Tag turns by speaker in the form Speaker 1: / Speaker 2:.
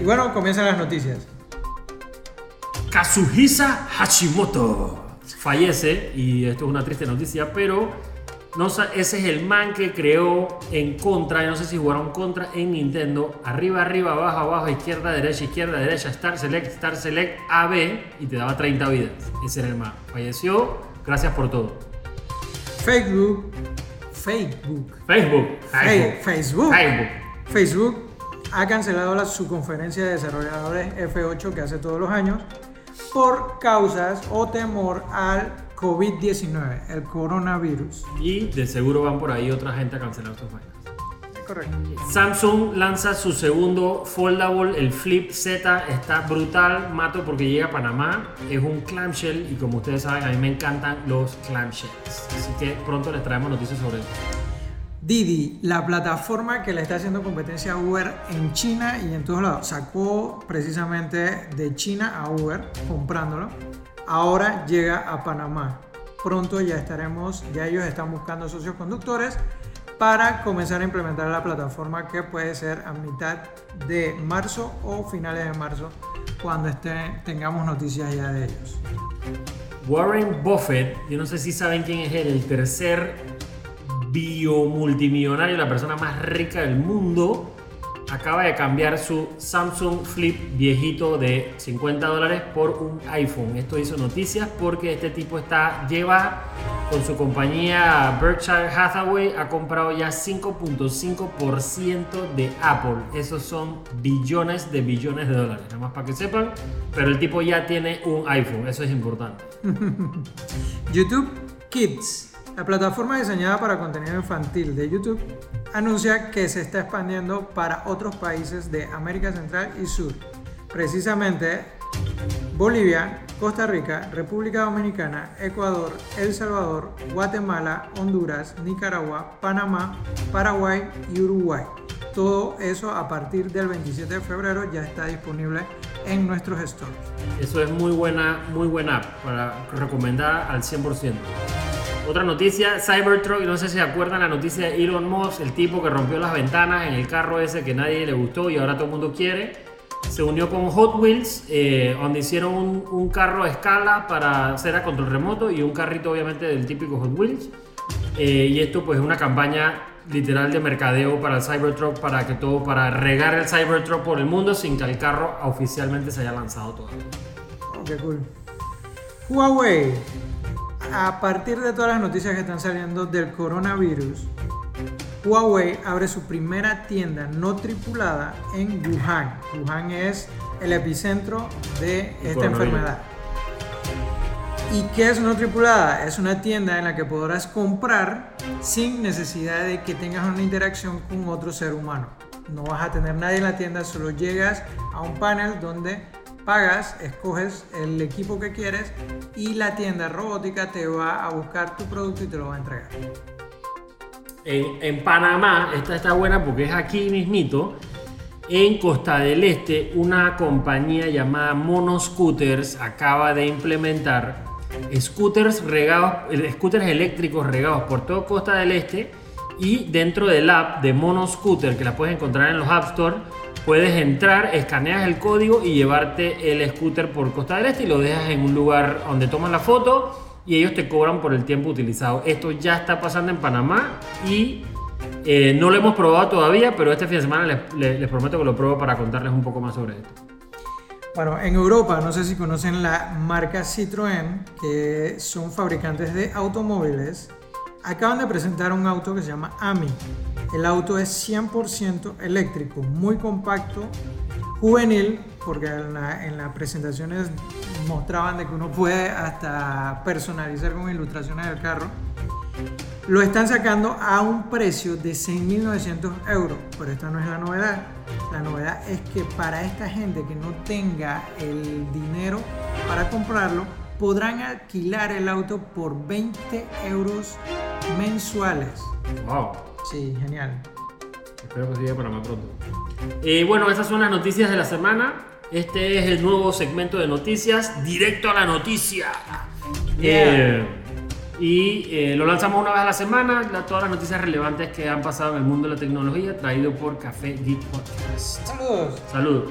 Speaker 1: Y bueno, comienzan las noticias.
Speaker 2: Kazuhisa Hashimoto fallece y esto es una triste noticia, pero no, ese es el man que creó en contra, no sé si jugaron contra en Nintendo, arriba, arriba, abajo, abajo, izquierda, derecha, izquierda, derecha, Star Select, Star Select, AB y te daba 30 vidas. Ese era el man. Falleció, gracias por todo.
Speaker 1: Facebook, Facebook,
Speaker 2: Facebook,
Speaker 1: Facebook, Facebook, Facebook ha cancelado su conferencia de desarrolladores F8 que hace todos los años por causas o temor al COVID-19, el coronavirus.
Speaker 2: Y de seguro van por ahí otra gente a cancelar sus vainas.
Speaker 1: Correcto.
Speaker 2: Samsung lanza su segundo foldable, el Flip Z, está brutal, mato porque llega a Panamá, es un clamshell y como ustedes saben a mí me encantan los clamshells, así que pronto les traemos noticias sobre eso.
Speaker 1: Didi, la plataforma que le está haciendo competencia a Uber en China y en todos lados, sacó precisamente de China a Uber comprándolo. Ahora llega a Panamá. Pronto ya estaremos, ya ellos están buscando socios conductores para comenzar a implementar la plataforma que puede ser a mitad de marzo o finales de marzo cuando esté, tengamos noticias ya de ellos.
Speaker 2: Warren Buffett, yo no sé si saben quién es él, el tercer biomultimillonario, la persona más rica del mundo, acaba de cambiar su Samsung Flip viejito de 50 dólares por un iPhone. Esto hizo noticias porque este tipo está, lleva con su compañía Berkshire Hathaway, ha comprado ya 5.5% de Apple. Esos son billones de billones de dólares, nada más para que sepan. Pero el tipo ya tiene un iPhone, eso es importante.
Speaker 1: YouTube Kids la plataforma diseñada para contenido infantil de YouTube anuncia que se está expandiendo para otros países de América Central y Sur. Precisamente Bolivia, Costa Rica, República Dominicana, Ecuador, El Salvador, Guatemala, Honduras, Nicaragua, Panamá, Paraguay y Uruguay. Todo eso a partir del 27 de febrero ya está disponible en nuestros stores.
Speaker 2: Eso es muy buena, muy buena app para al 100%. Otra noticia, Cybertruck, no sé si se acuerdan la noticia de Elon Musk, el tipo que rompió las ventanas en el carro ese que nadie le gustó y ahora todo el mundo quiere. Se unió con Hot Wheels, eh, donde hicieron un, carro a escala para hacer a control remoto y un carrito obviamente del típico Hot Wheels. Eh, y esto pues es una campaña literal de mercadeo para el Cybertruck, para que todo, para regar el Cybertruck por el mundo sin que el carro oficialmente se haya lanzado todavía.
Speaker 1: Oh, qué cool. Huawei a partir de todas las noticias que están saliendo del coronavirus, Huawei abre su primera tienda no tripulada en Wuhan. Wuhan es el epicentro de esta enfermedad. ¿Y qué es no tripulada? Es una tienda en la que podrás comprar sin necesidad de que tengas una interacción con otro ser humano. No vas a tener nadie en la tienda, solo llegas a un panel donde pagas, escoges el equipo que quieres y la tienda robótica te va a buscar tu producto y te lo va a entregar.
Speaker 2: En, Panamá, esta está buena porque es aquí mismito. En Costa del Este, una compañía llamada Mono Scooters acaba de implementar scooters regados, scooters eléctricos regados por toda Costa del Este y dentro del app de Mono Scooter que la puedes encontrar en los App Store puedes entrar, escaneas el código y llevarte el scooter por Costa del Este y lo dejas en un lugar donde toman la foto y ellos te cobran por el tiempo utilizado. Esto ya está pasando en Panamá y eh, no lo hemos probado todavía, pero este fin de semana les, prometo que lo pruebo para contarles un poco más sobre esto.
Speaker 1: Bueno, en Europa, no sé si conocen la marca Citroën, que son fabricantes de automóviles, acaban de presentar un auto que se llama AMI. El auto es 100% eléctrico, muy compacto, juvenil, porque en, las presentaciones mostraban que uno puede hasta personalizar con ilustraciones del carro. Lo están sacando a un precio de 6.900 euros, pero esta no es la novedad. La novedad es que para esta gente que no tenga el dinero para comprarlo, podrán alquilar el auto por 20 euros mensuales.
Speaker 2: ¡Wow!
Speaker 1: Sí, genial.
Speaker 2: Espero que siga para más pronto. Eh, bueno, esas son las noticias de la semana. Este es el nuevo segmento de noticias, directo a la noticia. Eh, y eh, lo lanzamos una vez a la semana, todas las noticias relevantes que han pasado en el mundo de la tecnología, traído por Café Geek Podcast.
Speaker 1: Saludos.
Speaker 2: Saludos.